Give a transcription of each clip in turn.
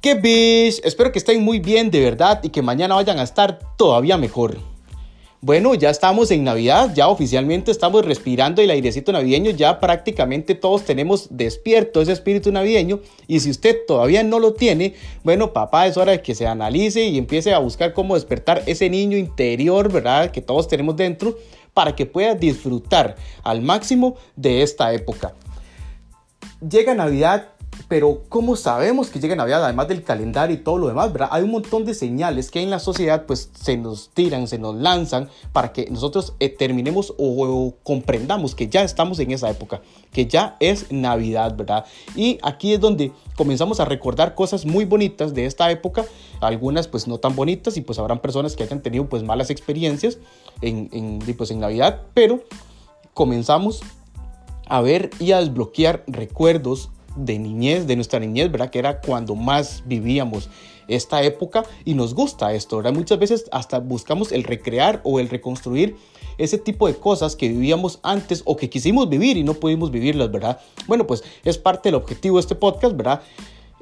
¡Qué bish! Espero que estén muy bien de verdad y que mañana vayan a estar todavía mejor. Bueno, ya estamos en Navidad, ya oficialmente estamos respirando el airecito navideño, ya prácticamente todos tenemos despierto ese espíritu navideño y si usted todavía no lo tiene, bueno, papá, es hora de que se analice y empiece a buscar cómo despertar ese niño interior, ¿verdad? Que todos tenemos dentro para que pueda disfrutar al máximo de esta época. Llega Navidad pero ¿cómo sabemos que llega Navidad? Además del calendario y todo lo demás, ¿verdad? Hay un montón de señales que en la sociedad pues se nos tiran, se nos lanzan para que nosotros eh, terminemos o, comprendamos que ya estamos en esa época, que ya es Navidad, ¿verdad? Y aquí es donde comenzamos a recordar cosas muy bonitas de esta época, algunas pues no tan bonitas y pues habrán personas que hayan tenido pues malas experiencias en, en, pues, en Navidad, pero comenzamos a ver y a desbloquear recuerdos de niñez, de nuestra niñez, ¿verdad? Que era cuando más vivíamos esta época y nos gusta esto, ¿verdad? Muchas veces hasta buscamos el recrear o el reconstruir ese tipo de cosas que vivíamos antes o que quisimos vivir y no pudimos vivirlas, ¿verdad? Bueno, pues es parte del objetivo de este podcast, ¿verdad?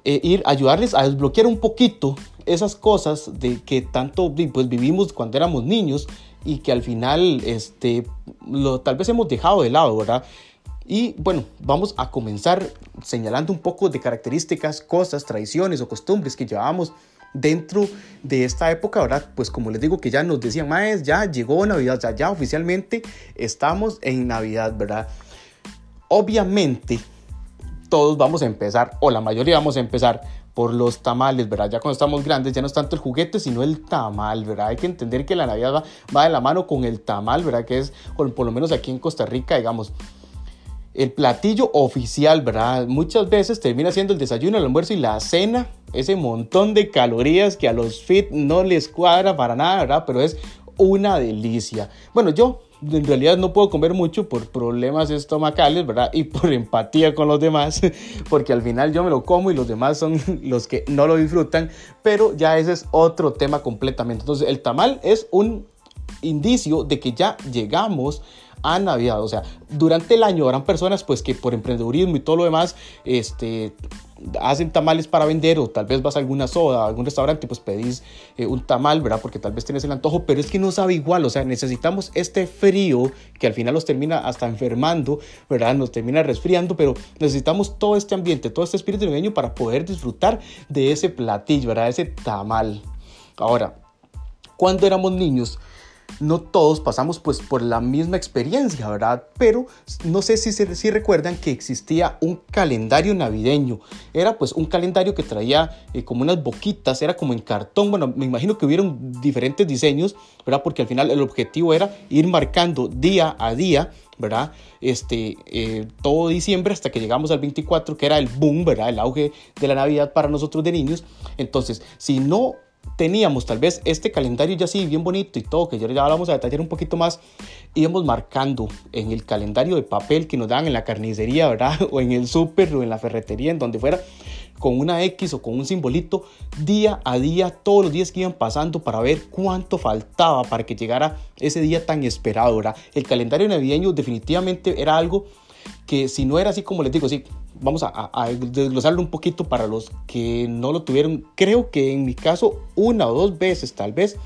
Eh, ir ayudarles a desbloquear un poquito esas cosas de que tanto pues, vivimos cuando éramos niños y que al final este, lo, tal vez hemos dejado de lado, ¿verdad? Y bueno, vamos a comenzar señalando un poco de características, cosas, tradiciones o costumbres que llevábamos dentro de esta época, ¿verdad? Pues como les digo que ya nos decían, Maes, ya llegó Navidad, ya, ya oficialmente estamos en Navidad, ¿verdad? Obviamente, todos vamos a empezar, o la mayoría vamos a empezar por los tamales, ¿verdad? Ya cuando estamos grandes ya no es tanto el juguete, sino el tamal, ¿verdad? Hay que entender que la Navidad va, va de la mano con el tamal, ¿verdad? Que es, por lo menos aquí en Costa Rica, digamos, el platillo oficial, ¿verdad? Muchas veces termina siendo el desayuno, el almuerzo y la cena, ese montón de calorías que a los fit no les cuadra para nada, ¿verdad? Pero es una delicia. Bueno, yo en realidad no puedo comer mucho por problemas estomacales, ¿verdad? Y por empatía con los demás, porque al final yo me lo como y los demás son los que no lo disfrutan, pero ya ese es otro tema completamente. Entonces, el tamal es un indicio de que ya llegamos a Navidad. O sea, durante el año habrán personas pues que por emprendedurismo y todo lo demás, este, hacen tamales para vender o tal vez vas a alguna soda, a algún restaurante, pues pedís eh, un tamal, ¿verdad? Porque tal vez tienes el antojo, pero es que no sabe igual, o sea, necesitamos este frío que al final nos termina hasta enfermando, ¿verdad? Nos termina resfriando, pero necesitamos todo este ambiente, todo este espíritu navideño para poder disfrutar de ese platillo, ¿verdad? Ese tamal. Ahora, cuando éramos niños, no todos pasamos pues por la misma experiencia, ¿verdad? Pero no sé si, si recuerdan que existía un calendario navideño. Era pues un calendario que traía eh, como unas boquitas, era como en cartón. Bueno, me imagino que hubieron diferentes diseños, ¿verdad? Porque al final el objetivo era ir marcando día a día, ¿verdad? Este, eh, todo diciembre hasta que llegamos al 24, que era el boom, ¿verdad? El auge de la Navidad para nosotros de niños. Entonces, si no teníamos tal vez este calendario ya así bien bonito y todo, que ya vamos a detallar un poquito más, íbamos marcando en el calendario de papel que nos dan en la carnicería, ¿verdad? O en el súper o en la ferretería, en donde fuera, con una X o con un simbolito, día a día, todos los días que iban pasando para ver cuánto faltaba para que llegara ese día tan esperado, ¿verdad? El calendario navideño definitivamente era algo que si no era así como les digo, sí, vamos a, desglosarlo un poquito para los que no lo tuvieron. Creo que en mi caso una o dos veces tal vez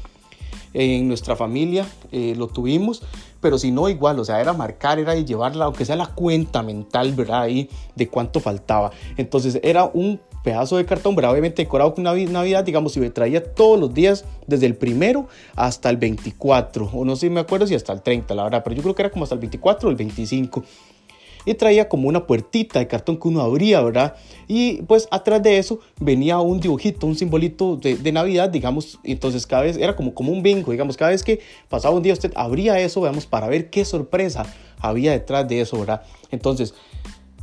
en nuestra familia eh, lo tuvimos, pero si no igual, o sea, era marcar, era llevarla, aunque sea la cuenta mental, ¿verdad? Ahí de cuánto faltaba. Entonces era un pedazo de cartón, ¿verdad? Obviamente decorado con Navidad, digamos, si me traía todos los días, desde el primero hasta el 24, o no sé si me acuerdo si hasta el 30, la verdad, pero yo creo que era como hasta el 24 o el 25 y traía como una puertita de cartón que uno abría, ¿verdad? Y pues atrás de eso venía un dibujito, un simbolito de, Navidad, digamos, entonces cada vez era como, como un bingo, digamos, cada vez que pasaba un día usted abría eso, veamos, para ver qué sorpresa había detrás de eso, ¿verdad? Entonces,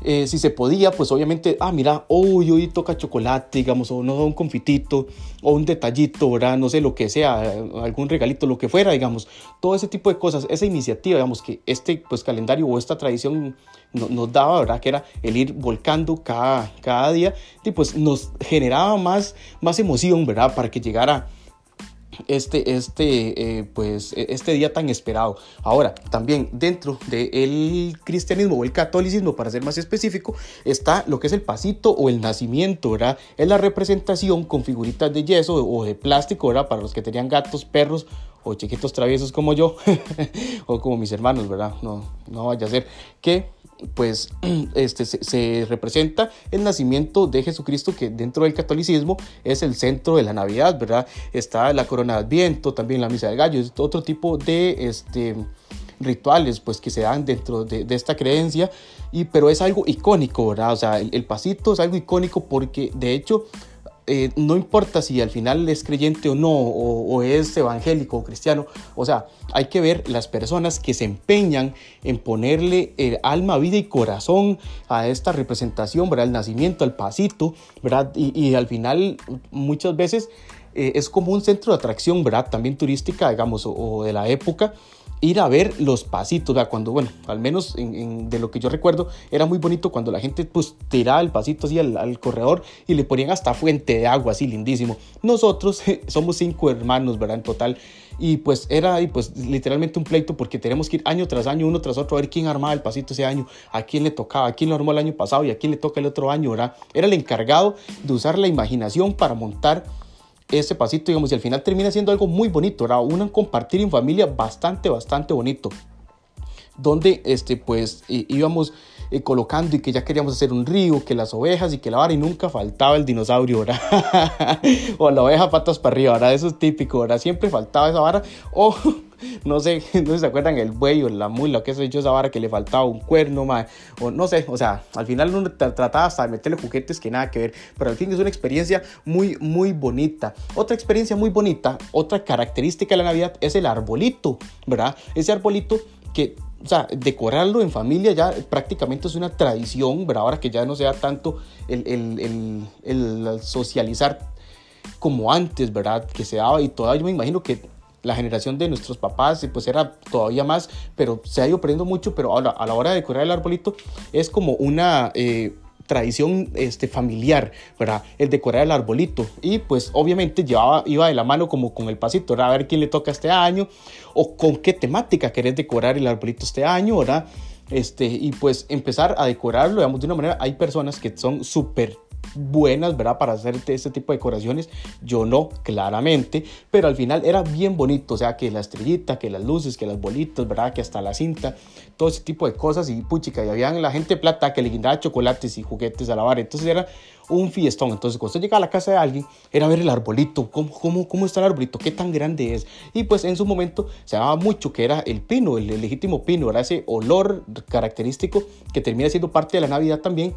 eh, si se podía, pues obviamente, ah, mira, hoy, hoy toca chocolate, digamos, o no, un confitito, o un detallito, ¿verdad? No sé, lo que sea, algún regalito, lo que fuera, digamos, todo ese tipo de cosas, esa iniciativa, digamos, que este, pues, calendario o esta tradición nos daba, ¿verdad? Que era el ir volcando cada, cada día, y pues nos generaba más, más emoción, ¿verdad? Para que llegara este, este, eh, pues, e, este día tan esperado. Ahora, también dentro del cristianismo o el catolicismo, para ser más específico, está lo que es el pasito o el nacimiento, ¿verdad? Es la representación con figuritas de yeso o de plástico. Para los que tenían gatos, perros o chiquitos traviesos como yo, o como mis hermanos, ¿verdad? No, no vaya a ser que pues este, se, representa el nacimiento de Jesucristo que dentro del catolicismo es el centro de la Navidad, ¿verdad? Está la corona de Adviento, también la misa de gallo, es otro tipo de este, rituales pues que se dan dentro de, esta creencia, y, pero es algo icónico, ¿verdad? O sea, el pasito es algo icónico porque de hecho eh, no importa si al final es creyente o no, o, es evangélico o cristiano, o sea, hay que ver las personas que se empeñan en ponerle el alma, vida y corazón a esta representación, ¿verdad? El nacimiento, al pasito, ¿verdad? Y, al final muchas veces eh, es como un centro de atracción, ¿verdad? También turística, digamos, o de la época ir a ver los pasitos, cuando, bueno, al menos de lo que yo recuerdo, era muy bonito cuando la gente pues tiraba el pasito así al, corredor y le ponían hasta fuente de agua, así lindísimo. Nosotros somos cinco hermanos, ¿verdad? En total. Y pues era y pues literalmente un pleito porque tenemos que ir año tras año, uno tras otro, a ver quién armaba el pasito ese año, a quién le tocaba, a quién lo armó el año pasado y a quién le toca el otro año, ¿verdad? Era el encargado de usar la imaginación para montar ese pasito, digamos, y al final termina siendo algo muy bonito, era un compartir en familia bastante, bastante bonito, donde, este, pues, íbamos eh, colocando y que ya queríamos hacer un río, que las ovejas y que la vara y nunca faltaba el dinosaurio, ¿verdad? o la oveja patas para arriba, ¿verdad? Eso es típico, ¿verdad? Siempre faltaba esa vara, o no sé, no se acuerdan el buey o la mula, que se hecho esa vara que le faltaba un cuerno, o no sé, o sea, al final uno trataba hasta de meterle juguetes que nada que ver, pero al fin es una experiencia muy, muy bonita. Otra experiencia muy bonita, otra característica de la Navidad es el arbolito, ¿verdad? Ese arbolito que o sea, decorarlo en familia ya prácticamente es una tradición, ¿verdad? Ahora que ya no sea tanto el, el, el, el socializar como antes, ¿verdad? Que se daba y todavía yo me imagino que la generación de nuestros papás pues era todavía más, pero se ha ido perdiendo mucho, pero ahora a la hora de decorar el arbolito es como una... Eh, tradición este, familiar, ¿verdad? El decorar el arbolito. Y pues obviamente llevaba, iba de la mano como con el pasito, ¿verdad? A ver quién le toca este año o con qué temática querés decorar el arbolito este año, ¿verdad? Este, y pues empezar a decorarlo, digamos, de una manera, hay personas que son súper buenas, ¿verdad? Para hacer este tipo de decoraciones. Yo no, claramente, pero al final era bien bonito, o sea, que la estrellita, que las luces, que las bolitas, ¿verdad? Que hasta la cinta, todo ese tipo de cosas y puchica, y habían la gente plata que le guindaba chocolates y juguetes a la vara. Entonces era un fiestón. Entonces, cuando usted llega a la casa de alguien, era ver el arbolito, cómo, cómo, cómo está el arbolito, qué tan grande es. Y pues en su momento se daba mucho que era el pino, el, el legítimo pino, era ese olor característico que termina siendo parte de la Navidad también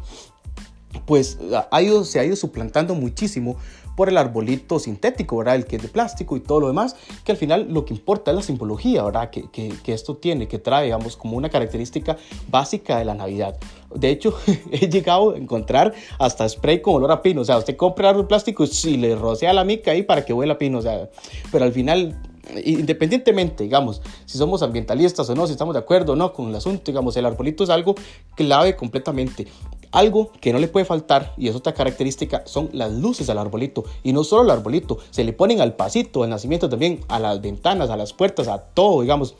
pues ha ido, se ha ido suplantando muchísimo por el arbolito sintético, ¿verdad? El que es de plástico y todo lo demás, que al final lo que importa es la simbología, ¿verdad? Que, que, esto tiene, que trae, digamos, como una característica básica de la Navidad. De hecho, he llegado a encontrar hasta spray con olor a pino, o sea, usted compra árbol plástico y le rocea la mica ahí para que huela a pino, o sea, pero al final independientemente, digamos, si somos ambientalistas o no, si estamos de acuerdo o no con el asunto, digamos, el arbolito es algo clave completamente. Algo que no le puede faltar, y es otra característica, son las luces al arbolito. Y no solo al arbolito, se le ponen al pasito, al nacimiento también, a las ventanas, a las puertas, a todo, digamos.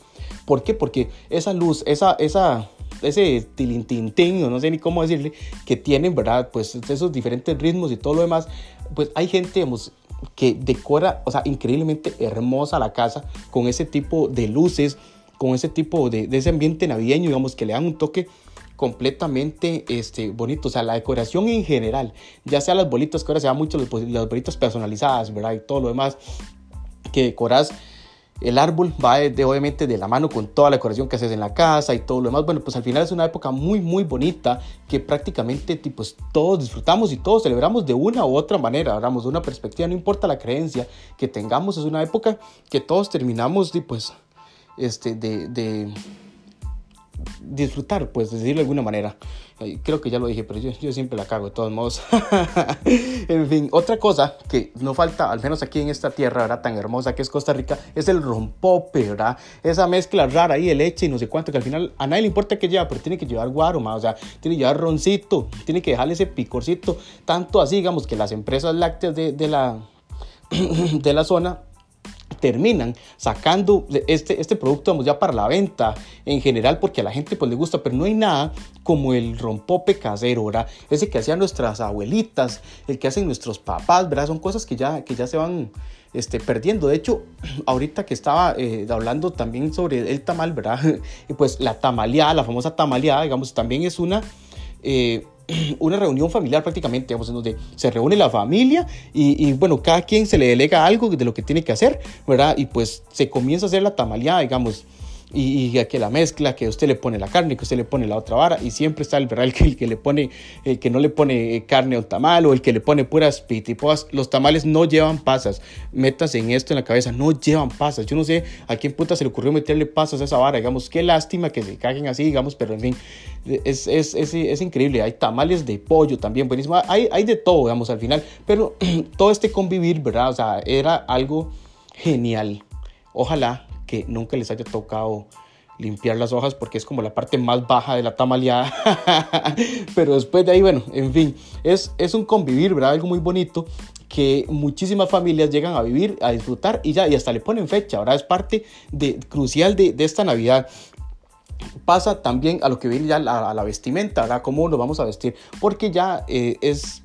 ¿Por qué? Porque esa luz, esa, esa, ese tilintintín, no sé ni cómo decirle, que tienen, ¿verdad? Pues esos diferentes ritmos y todo lo demás, pues hay gente, digamos, que decora, o sea, increíblemente hermosa la casa con ese tipo de luces, con ese tipo de, de ese ambiente navideño, digamos, que le dan un toque completamente este, bonito. O sea, la decoración en general, ya sea las bolitas, que ahora se da mucho las, bolitas personalizadas, ¿verdad? Y todo lo demás que decoras. El árbol va de, obviamente de la mano con toda la decoración que haces en la casa y todo lo demás. Bueno, pues al final es una época muy, muy bonita que prácticamente todos disfrutamos y todos celebramos de una u otra manera, hablamos de una perspectiva, no importa la creencia que tengamos, es una época que todos terminamos pues, este, de, de disfrutar, pues, decirlo de alguna manera. Creo que ya lo dije, pero yo, siempre la cago de todos modos. en fin, otra cosa que no falta, al menos aquí en esta tierra. Tan hermosa que es Costa Rica, es el rompope, ¿verdad? Esa mezcla rara ahí de leche y no sé cuánto, que al final a nadie le importa que lleva, pero tiene que llevar guaro, o sea, tiene que llevar roncito, tiene que dejarle ese picorcito, tanto así, digamos, que las empresas lácteas de, de la, de la zona terminan sacando este, este producto vamos, ya para la venta en general porque a la gente pues le gusta, pero no hay nada como el rompope casero, ¿verdad? Ese que hacían nuestras abuelitas, el que hacen nuestros papás, ¿verdad? Son cosas que ya, que ya se van este, perdiendo. De hecho, ahorita que estaba eh, hablando también sobre el tamal, ¿verdad? Pues la tamaleada, la famosa tamaleada, digamos, también es una... Eh, una reunión familiar prácticamente, digamos, en donde se reúne la familia y, bueno, cada quien se le delega algo de lo que tiene que hacer, ¿verdad? Y pues se comienza a hacer la tamaleada, digamos, y, y, que la mezcla, que usted le pone la carne, que usted le pone la otra vara, y siempre está el, ¿verdad? el, que, el que le pone, el que no le pone carne a un tamal, o el que le pone puras pitipoas. Los tamales no llevan pasas. Metas en esto en la cabeza, no llevan pasas. Yo no sé a quién puta se le ocurrió meterle pasas a esa vara, digamos, qué lástima que se caguen así, digamos, pero en fin, es, es, es, es increíble. Hay tamales de pollo también, buenísimo. Hay, hay de todo, digamos, al final, pero todo este convivir, ¿verdad? O sea, era algo genial. Ojalá que nunca les haya tocado limpiar las hojas porque es como la parte más baja de la tamaleada. Pero después de ahí, bueno, en fin, es, es un convivir, ¿verdad? Algo muy bonito que muchísimas familias llegan a vivir, a disfrutar y ya, y hasta le ponen fecha, ¿verdad? Es parte de, crucial de, de esta Navidad pasa también a lo que viene ya a la, vestimenta, ¿verdad? ¿Cómo nos vamos a vestir? Porque ya eh, es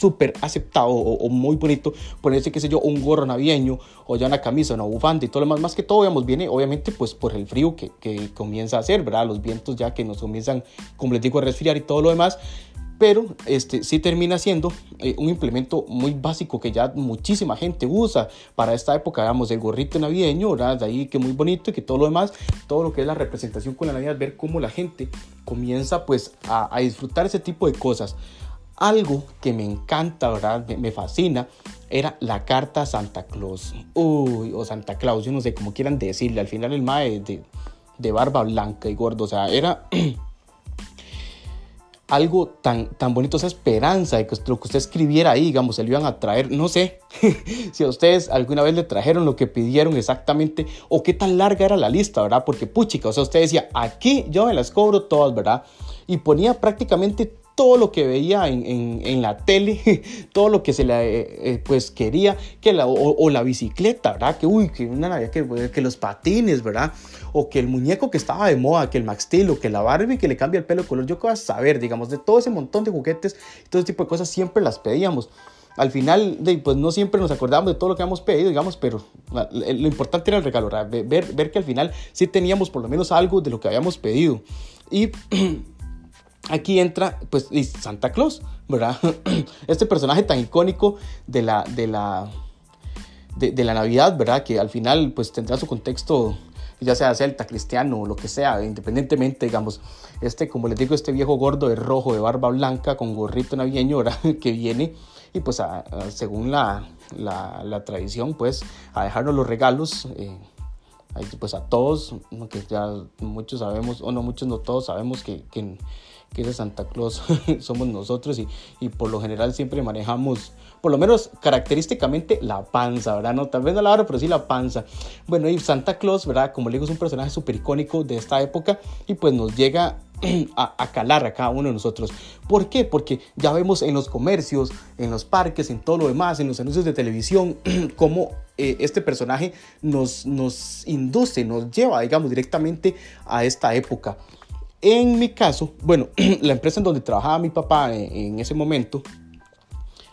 súper aceptado o, muy bonito ponerse, qué sé yo, un gorro navideño o ya una camisa, una bufanda y todo lo demás. Más que todo, digamos, viene obviamente pues por el frío que, que comienza a hacer, ¿verdad? Los vientos ya que nos comienzan, como les digo, a resfriar y todo lo demás pero este sí termina siendo eh, un implemento muy básico que ya muchísima gente usa para esta época, digamos, el gorrito navideño, ¿verdad? De ahí que muy bonito y que todo lo demás, todo lo que es la representación con la Navidad, ver cómo la gente comienza pues a, a disfrutar ese tipo de cosas. Algo que me encanta, ¿verdad? Me, fascina, era la carta Santa Claus. Uy, o Santa Claus, yo no sé cómo quieran decirle. Al final el mae de, de barba blanca y gordo, o sea, era algo tan, tan bonito, esa esperanza de que lo que usted escribiera ahí, digamos, se le iban a traer, no sé si a ustedes alguna vez le trajeron lo que pidieron exactamente o qué tan larga era la lista, ¿verdad? Porque puchica, o sea, usted decía, aquí yo me las cobro todas, ¿verdad? Y ponía prácticamente todo lo que veía en, la tele, todo lo que se le eh, eh, pues quería, que la, o, la bicicleta, ¿verdad? Que uy, que una que, que los patines, ¿verdad? O que el muñeco que estaba de moda, que el Max Steel, o que la Barbie que le cambia el pelo de color. Yo qué vas a saber, digamos, de todo ese montón de juguetes, todo ese tipo de cosas siempre las pedíamos. Al final, pues no siempre nos acordábamos de todo lo que habíamos pedido, digamos, pero lo importante era el regalo, ver, ver que al final sí teníamos por lo menos algo de lo que habíamos pedido. Y aquí entra pues Santa Claus, ¿verdad? Este personaje tan icónico de la, de la, de, la Navidad, ¿verdad? Que al final pues tendrá su contexto ya sea celta, cristiano o lo que sea, independientemente, digamos, este, como les digo, este viejo gordo de rojo, de barba blanca, con gorrito navideño, ¿verdad? que viene y pues según la, la, tradición, pues a dejarnos los regalos. Eh, pues a todos, que ya muchos sabemos, o no muchos, no todos sabemos que, que que ese Santa Claus somos nosotros y, y, por lo general siempre manejamos, por lo menos característicamente, la panza, ¿verdad? No, tal vez no la hora, pero sí la panza. Bueno, y Santa Claus, ¿verdad? Como le digo, es un personaje súper icónico de esta época y pues nos llega a, calar a cada uno de nosotros. ¿Por qué? Porque ya vemos en los comercios, en los parques, en todo lo demás, en los anuncios de televisión, cómo eh, este personaje nos, nos induce, nos lleva, digamos, directamente a esta época. En mi caso, bueno, la empresa en donde trabajaba mi papá en, ese momento,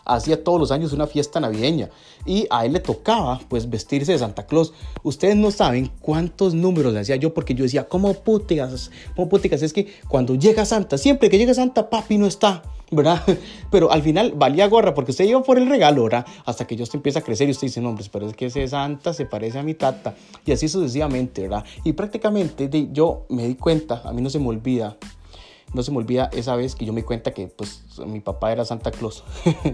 hacía todos los años una fiesta navideña y a él le tocaba pues vestirse de Santa Claus. Ustedes no saben cuántos números le hacía yo porque yo decía, ¿cómo puticas? ¿Cómo puticas? Es que cuando llega Santa, siempre que llega Santa, papi no está. Pero al final valía gorra porque usted iba por el regalo, ¿verdad? Hasta que yo usted empieza a crecer y usted dice, no, hombre, pero es que ese santa se parece a mi tata. Y así sucesivamente, ¿verdad? Y prácticamente yo me di cuenta, a mí no se me olvida, no se me olvida esa vez que yo me di cuenta que pues mi papá era Santa Claus.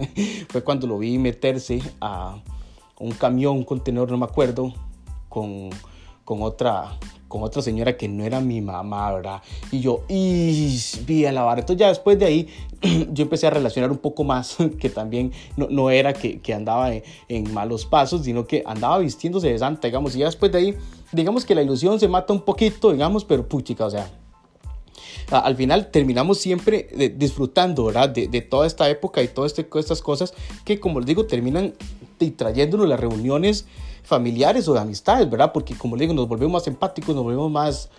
Fue cuando lo vi meterse a un camión, un contenedor, no me acuerdo, con, con otra con otra señora que no era mi mamá, ¿verdad? Y yo, y vi a la barra. Entonces ya después de ahí yo empecé a relacionar un poco más, que también no, no era que, que andaba en, malos pasos, sino que andaba vistiéndose de santa, digamos. Y ya después de ahí, digamos que la ilusión se mata un poquito, digamos, pero puchica, o sea, al final terminamos siempre disfrutando, ¿verdad? De, de, toda esta época y todas este, estas cosas que, como les digo, terminan y trayéndonos las reuniones familiares o de amistades, ¿verdad? Porque como le digo, nos volvemos más empáticos, nos volvemos más,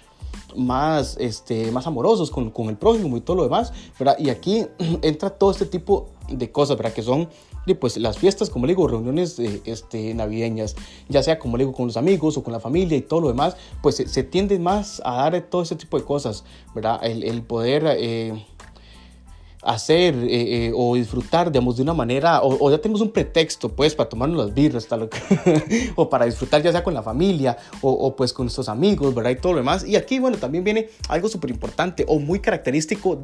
más, este, más amorosos con, con el prójimo y todo lo demás, ¿verdad? Y aquí entra todo este tipo de cosas, ¿verdad? Que son pues las fiestas, como le digo, reuniones eh, este, navideñas, ya sea como le digo con los amigos o con la familia y todo lo demás, pues se, tiende más a dar todo ese tipo de cosas, ¿verdad? El, el poder eh, hacer eh, o disfrutar, digamos, de una manera, o, ya tenemos un pretexto, pues, para tomarnos las birras, tal, o para disfrutar ya sea con la familia o, o, pues con nuestros amigos, ¿verdad? Y todo lo demás. Y aquí, bueno, también viene algo súper importante o muy característico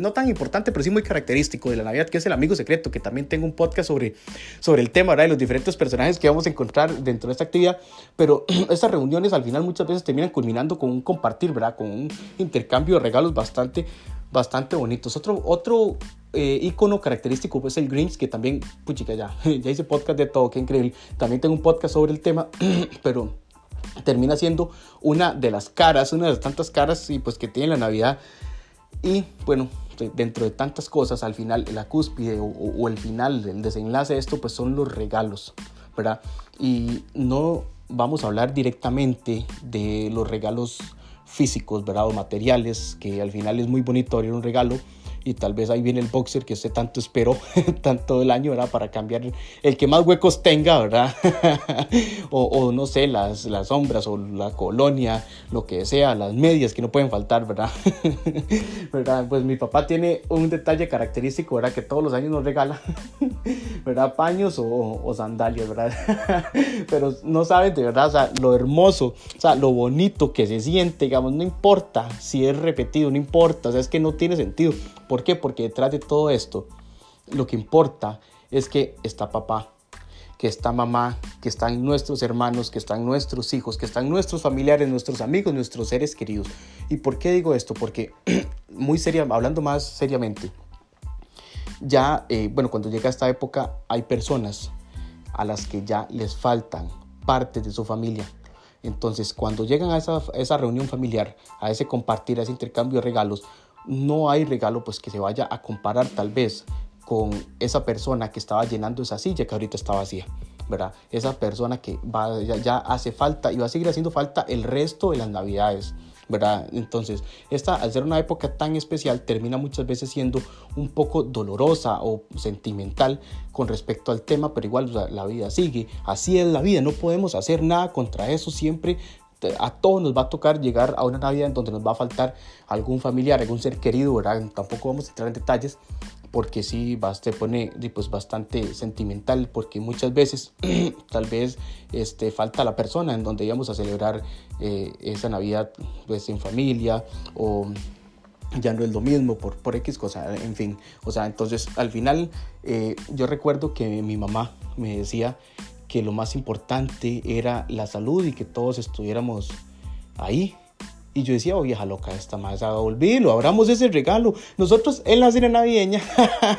no tan importante, pero sí muy característico de la Navidad, que es el amigo secreto, que también tengo un podcast sobre, sobre el tema, ¿verdad? De los diferentes personajes que vamos a encontrar dentro de esta actividad, pero estas reuniones al final muchas veces terminan culminando con un compartir, ¿verdad? Con un intercambio de regalos bastante, bastante bonitos. Otro, otro eh, icono característico es el Grinch, que también, puchica, ya, ya hice podcast de todo, qué increíble. También tengo un podcast sobre el tema, pero termina siendo una de las caras, una de las tantas caras y pues que tiene la Navidad y bueno, dentro de tantas cosas, al final la cúspide o, el final, el desenlace de esto, pues son los regalos, ¿verdad? Y no vamos a hablar directamente de los regalos físicos, ¿verdad? O materiales, que al final es muy bonito abrir un regalo, y tal vez ahí viene el boxer que usted tanto esperó tanto el año, ¿verdad? Para cambiar el que más huecos tenga, ¿verdad? o, no sé, las, las sombras o la colonia, lo que sea, las medias que no pueden faltar, ¿verdad? ¿verdad? Pues mi papá tiene un detalle característico, ¿verdad? Que todos los años nos regala, ¿verdad? Paños o, o sandalias, ¿verdad? Pero no saben de verdad, o sea, lo hermoso, o sea, lo bonito que se siente, digamos, no importa si es repetido, no importa, o sea, es que no tiene sentido. ¿Por qué? Porque detrás de todo esto, lo que importa es que está papá, que está mamá, que están nuestros hermanos, que están nuestros hijos, que están nuestros familiares, nuestros amigos, nuestros seres queridos. ¿Y por qué digo esto? Porque, muy seria, hablando más seriamente, ya, eh, bueno, cuando llega esta época hay personas a las que ya les faltan partes de su familia. Entonces, cuando llegan a esa, a esa reunión familiar, a ese compartir, a ese intercambio de regalos, no hay regalo pues que se vaya a comparar tal vez con esa persona que estaba llenando esa silla que ahorita está vacía. ¿verdad? Esa persona que ya, hace falta y va a seguir haciendo falta el resto de las navidades. ¿verdad? Entonces, esta, al ser una época tan especial, termina muchas veces siendo un poco dolorosa o sentimental con respecto al tema, pero igual la vida sigue. Así es la vida, no podemos hacer nada contra eso, siempre a todos nos va a tocar llegar a una Navidad en donde nos va a faltar algún familiar, algún ser querido, ¿verdad? Tampoco vamos a entrar en detalles porque sí se pone pues, bastante sentimental porque muchas veces tal vez este, falta la persona en donde íbamos a celebrar eh, esa Navidad pues en familia o ya no es lo mismo por, por X cosa, en fin, o sea, entonces al final eh, yo recuerdo que mi mamá me decía que lo más importante era la salud y que todos estuviéramos ahí. Y yo decía, oh vieja loca, esta más, olvídelo, abramos ese regalo. Nosotros en la cena navideña,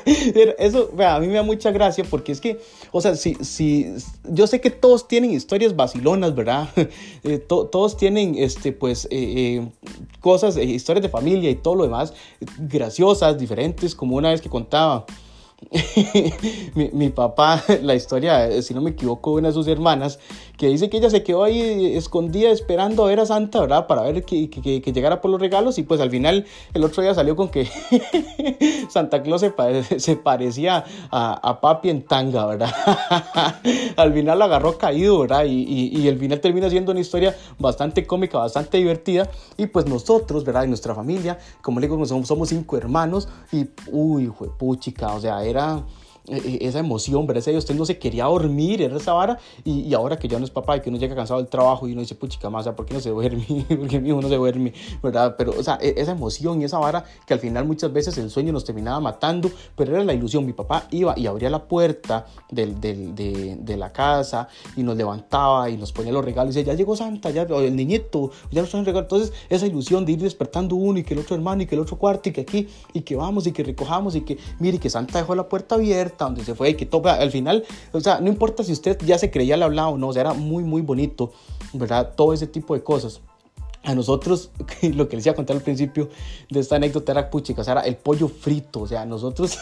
eso a mí me da mucha gracia porque es que, o sea, si, si, yo sé que todos tienen historias vacilonas, ¿verdad? Eh, todos tienen, este, pues, eh, eh, cosas, historias de familia y todo lo demás, graciosas, diferentes, como una vez que contaba mi, mi, papá, la historia, si no me equivoco, una de sus hermanas, que dice que ella se quedó ahí escondida esperando a ver a Santa, ¿verdad? Para ver que, que, que llegara por los regalos y pues al final el otro día salió con que Santa Claus se, parecía a, a, papi en tanga, ¿verdad? al final lo agarró caído, ¿verdad? Y, y, el final termina siendo una historia bastante cómica, bastante divertida y pues nosotros, ¿verdad? Y nuestra familia, como le digo, somos, somos cinco hermanos y, uy, fue puchica, o sea, era esa emoción, ¿verdad? Ese usted no se quería dormir, era esa vara, y, ahora que ya no es papá y que uno llega cansado del trabajo y uno dice, puchica más, ¿por qué no se duerme? Porque mi hijo no se duerme, ¿verdad? Pero, o sea, e, esa emoción y esa vara que al final muchas veces el sueño nos terminaba matando, pero era la ilusión. Mi papá iba y abría la puerta del, del, de, de, la casa y nos levantaba y nos ponía los regalos y decía, ya llegó Santa, ya, el niñito, ya nos traen regalos. Entonces, esa ilusión de ir despertando uno y que el otro hermano y que el otro cuarto y que aquí y que vamos y que recojamos y que, mire, que Santa dejó la puerta abierta donde se fue, que toca al final, o sea, no importa si usted ya se creía al hablado o no, o sea, era muy, muy bonito, ¿verdad? Todo ese tipo de cosas. A nosotros, lo que les iba a contar al principio de esta anécdota era puchica, o sea, era el pollo frito, o sea, nosotros,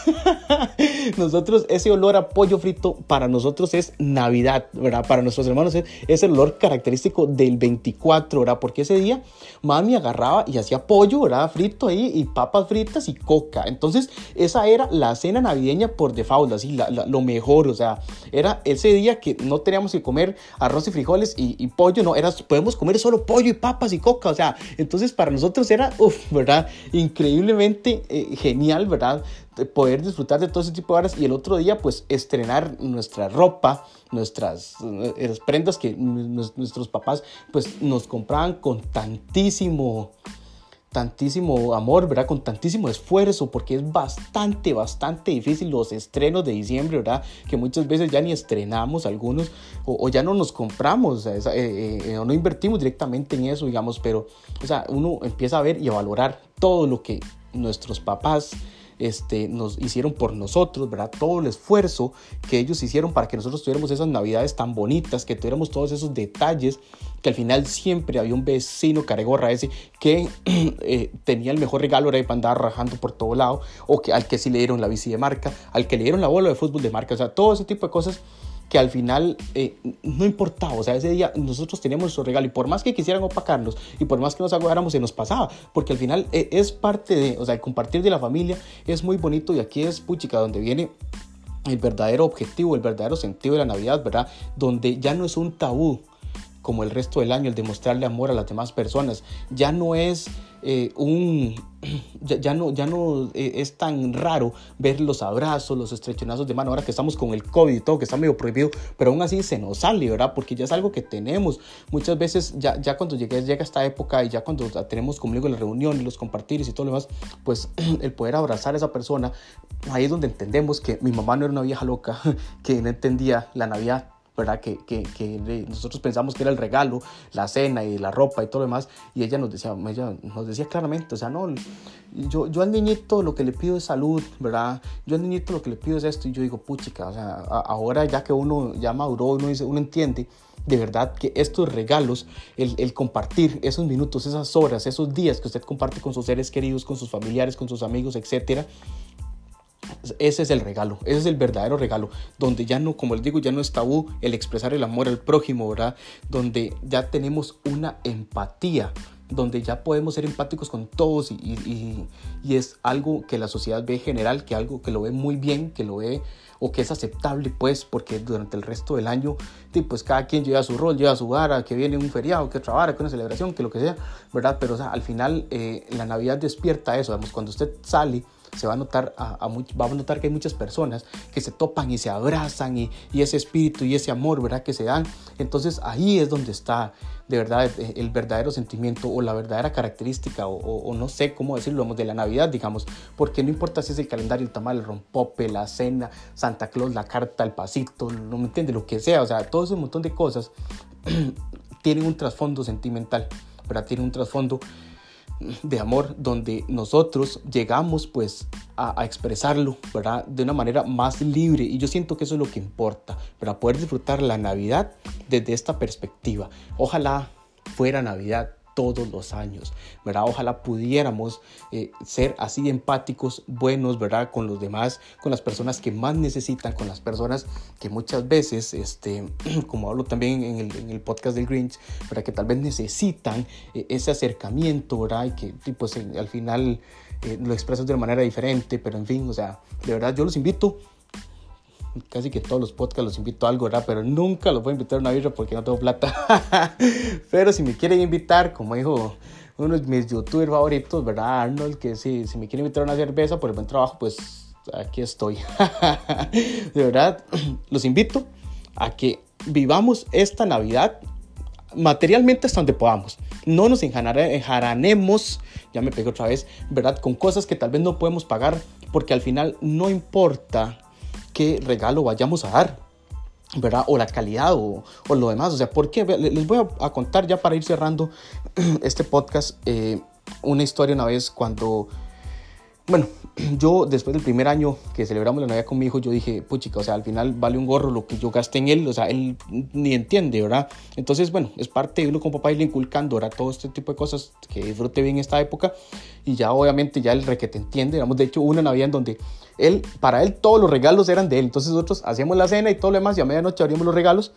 nosotros, ese olor a pollo frito para nosotros es Navidad, ¿verdad? Para nuestros hermanos es, el olor característico del 24, ¿verdad? Porque ese día mami agarraba y hacía pollo, ¿verdad? Frito ahí y papas fritas y coca. Entonces, esa era la cena navideña por default, así, lo mejor, o sea, era ese día que no teníamos que comer arroz y frijoles y, y pollo, no, era, podemos comer solo pollo y papas y coca o sea, entonces para nosotros era, uff, ¿verdad? Increíblemente eh, genial, ¿verdad? poder disfrutar de todo ese tipo de horas y el otro día pues estrenar nuestra ropa, nuestras eh, prendas que nuestros papás pues nos compraban con tantísimo tantísimo amor, ¿verdad? Con tantísimo esfuerzo, porque es bastante, bastante difícil los estrenos de diciembre, ¿verdad? Que muchas veces ya ni estrenamos algunos o, ya no nos compramos, eh, eh, o no invertimos directamente en eso, digamos, pero, o sea, uno empieza a ver y a valorar todo lo que nuestros papás este, nos hicieron por nosotros, ¿verdad? Todo el esfuerzo que ellos hicieron para que nosotros tuviéramos esas navidades tan bonitas, que tuviéramos todos esos detalles, que al final siempre había un vecino caregorra ese que eh, tenía el mejor regalo, era para andar rajando por todo lado, o que al que sí le dieron la bici de marca, al que le dieron la bola de fútbol de marca, o sea, todo ese tipo de cosas que al final eh, no importaba, o sea, ese día nosotros teníamos nuestro regalo y por más que quisieran opacarnos y por más que nos agotáramos se nos pasaba, porque al final eh, es parte de, o sea, el compartir de la familia es muy bonito y aquí es puchica donde viene el verdadero objetivo, el verdadero sentido de la Navidad, ¿verdad? Donde ya no es un tabú como el resto del año el demostrarle amor a las demás personas, ya no es eh, un, ya, no, ya no eh, es tan raro ver los abrazos, los estrechonazos de mano, ahora que estamos con el COVID y todo, que está medio prohibido, pero aún así se nos sale, ¿verdad? Porque ya es algo que tenemos. Muchas veces, ya, ya cuando llegue, llega esta época y ya cuando tenemos conmigo la reunión y los compartires y todo lo demás, pues el poder abrazar a esa persona, ahí es donde entendemos que mi mamá no era una vieja loca, que no entendía la Navidad ¿verdad? Que, que, que, nosotros pensamos que era el regalo, la cena y la ropa y todo lo demás, y ella nos decía, ella nos decía claramente, o sea, no, yo, yo al niñito lo que le pido es salud, ¿verdad? Yo al niñito lo que le pido es esto, y yo digo, puchica, o sea, ahora ya que uno ya maduró, uno, dice, uno entiende de verdad que estos regalos, el, el, compartir esos minutos, esas horas, esos días que usted comparte con sus seres queridos, con sus familiares, con sus amigos, etcétera, ese es el regalo, ese es el verdadero regalo, donde ya no, como les digo, ya no es tabú el expresar el amor al prójimo, ¿verdad? Donde ya tenemos una empatía, donde ya podemos ser empáticos con todos y, es algo que la sociedad ve general, que algo que lo ve muy bien, que lo ve o que es aceptable, pues, porque durante el resto del año, pues cada quien lleva su rol, lleva su vara, que viene un feriado, que otra vara, que una celebración, que lo que sea, ¿verdad? Pero al final eh, la Navidad despierta eso, vamos, cuando usted sale se va a notar, va a notar que hay muchas personas que se topan y se abrazan y, ese espíritu y ese amor, ¿verdad? Que se dan. Entonces ahí es donde está de verdad eh, el verdadero sentimiento o la verdadera característica o, o, no sé cómo decirlo de la Navidad, digamos, porque no importa si es el calendario, el tamal, el rompope, la cena, Santa Claus, la carta, el pasito, no me entiende, lo que sea, o sea, todo ese montón de cosas tienen un trasfondo sentimental, ¿verdad? Tienen un trasfondo de amor donde nosotros llegamos pues a, expresarlo, ¿verdad? De una manera más libre y yo siento que eso es lo que importa, para poder disfrutar la Navidad desde esta perspectiva. Ojalá fuera Navidad todos los años, ¿verdad? Ojalá pudiéramos eh, ser así empáticos, buenos, ¿verdad? Con los demás, con las personas que más necesitan, con las personas que muchas veces, este, como hablo también en el, podcast del Grinch, ¿verdad? Que tal vez necesitan eh, ese acercamiento, ¿verdad? Y que pues, al final eh, lo expresas de una manera diferente, pero en fin, o sea, de verdad yo los invito casi que todos los podcasts los invito a algo, ¿verdad? Pero nunca los voy a invitar a una birra porque no tengo plata. Pero si me quieren invitar, como dijo uno de mis youtubers favoritos, ¿verdad? Arnold, que si, si me quieren invitar a una cerveza por el buen trabajo, pues aquí estoy. de verdad, los invito a que vivamos esta Navidad materialmente hasta donde podamos. No nos enjaranemos, ya me pegué otra vez, ¿verdad? Con cosas que tal vez no podemos pagar, porque al final no importa qué regalo vayamos a dar, ¿verdad? O la calidad o, o lo demás. O sea, ¿por qué? Les voy a, contar ya para ir cerrando este podcast eh, una historia una vez cuando bueno, yo después del primer año que celebramos la Navidad con mi hijo, yo dije, puchica, o sea, al final vale un gorro lo que yo gasté en él, o sea, él ni entiende, ¿verdad? Entonces, bueno, es parte de uno con papá irle inculcando, ¿verdad? Todo este tipo de cosas que disfrute bien esta época y ya obviamente ya el requete entiende, digamos, de hecho una Navidad en donde él, para él todos los regalos eran de él, entonces nosotros hacíamos la cena y todo lo demás y a medianoche abrimos los regalos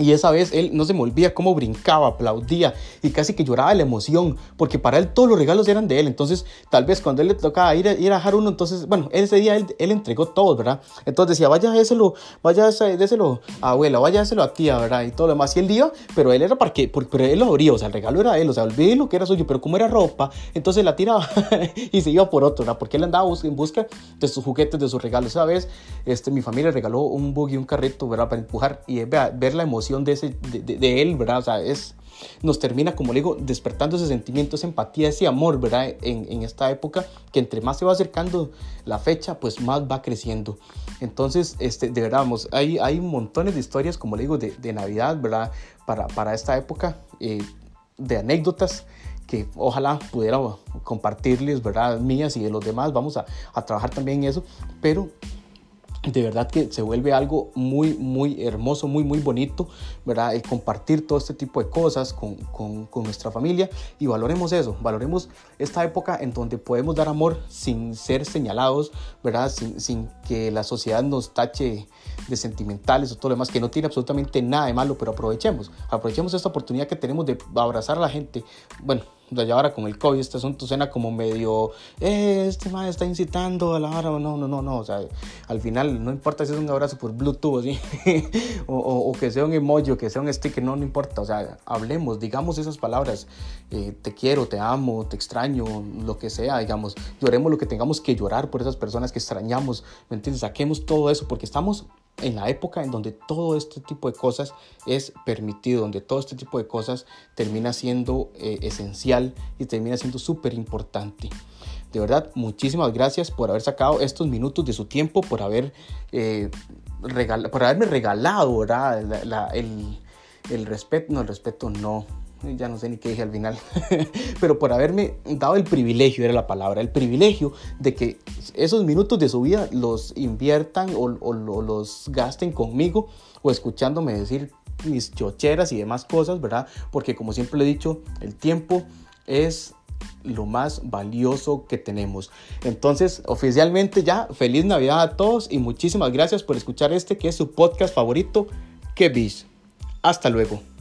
y esa vez él no se me olvida cómo brincaba, aplaudía y casi que lloraba de la emoción, porque para él todos los regalos eran de él. Entonces, tal vez cuando él le tocaba ir a, ir a dejar uno, entonces, bueno, ese día él, él entregó todo, ¿verdad? Entonces decía, vaya, déselo, vaya, déselo a abuela, vaya, déselo a tía, ¿verdad? Y todo lo demás. Y él iba, pero él era para qué, porque, pero él lo abría, o sea, el regalo era él, o sea, olvidé lo que era suyo, pero como era ropa, entonces la tiraba y se iba por otro, ¿verdad? Porque él andaba en busca de sus juguetes, de sus regalos. Esa vez, este, mi familia regaló un buggy, un carrito, ¿verdad? Para empujar y ver la emoción de ese de, él, ¿verdad? O sea, es, nos termina, como le digo, despertando ese sentimiento, esa empatía, ese amor, ¿verdad? En, en, esta época, que entre más se va acercando la fecha, pues más va creciendo. Entonces, este, de verdad, vamos, hay, hay montones de historias, como le digo, de, de Navidad, ¿verdad? Para, para esta época, eh, de anécdotas que ojalá pudiera compartirles, ¿verdad? Mías y de los demás, vamos a, a trabajar también en eso, pero de verdad que se vuelve algo muy, muy hermoso, muy, muy bonito, ¿verdad? El compartir todo este tipo de cosas con, con, con, nuestra familia y valoremos eso, valoremos esta época en donde podemos dar amor sin ser señalados, ¿verdad? Sin, sin que la sociedad nos tache de sentimentales o todo lo demás, que no tiene absolutamente nada de malo, pero aprovechemos, aprovechemos esta oportunidad que tenemos de abrazar a la gente. Bueno, ya ahora con el COVID este asunto suena como medio, eh, este man está incitando a la hora, no, no, no, no, o sea, al final no importa si es un abrazo por Bluetooth o, o, que sea un emoji o que sea un sticker, no, no importa, o sea, hablemos, digamos esas palabras, eh, te quiero, te amo, te extraño, lo que sea, digamos, lloremos lo que tengamos que llorar por esas personas que extrañamos, ¿me entiendes? Saquemos todo eso porque estamos en la época en donde todo este tipo de cosas es permitido, donde todo este tipo de cosas termina siendo eh, esencial y termina siendo súper importante. De verdad, muchísimas gracias por haber sacado estos minutos de su tiempo, por, haber, eh, por haberme regalado ¿verdad? el, el respeto, no, el respeto no, ya no sé ni qué dije al final, pero por haberme dado el privilegio, era la palabra, el privilegio de que esos minutos de su vida los inviertan o, los gasten conmigo o escuchándome decir mis chocheras y demás cosas, ¿verdad? Porque como siempre le he dicho, el tiempo es lo más valioso que tenemos. Entonces, oficialmente ya, feliz Navidad a todos y muchísimas gracias por escuchar este que es su podcast favorito, Que Bis. Hasta luego.